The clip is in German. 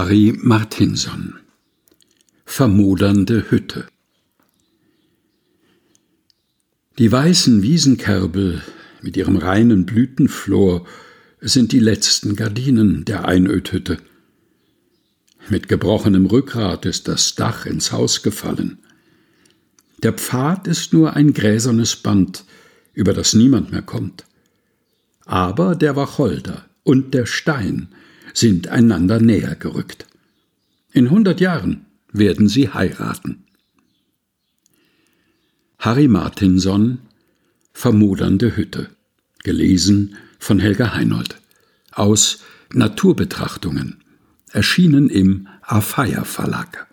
Harry Martinson Vermodernde Hütte Die weißen Wiesenkerbel mit ihrem reinen Blütenflor sind die letzten Gardinen der Einödhütte. Mit gebrochenem Rückgrat ist das Dach ins Haus gefallen. Der Pfad ist nur ein gräsernes Band, über das niemand mehr kommt. Aber der Wacholder und der Stein sind einander näher gerückt. In hundert Jahren werden sie heiraten. Harry Martinson Vermodernde Hütte gelesen von Helga Heinold aus Naturbetrachtungen erschienen im Afeier Verlag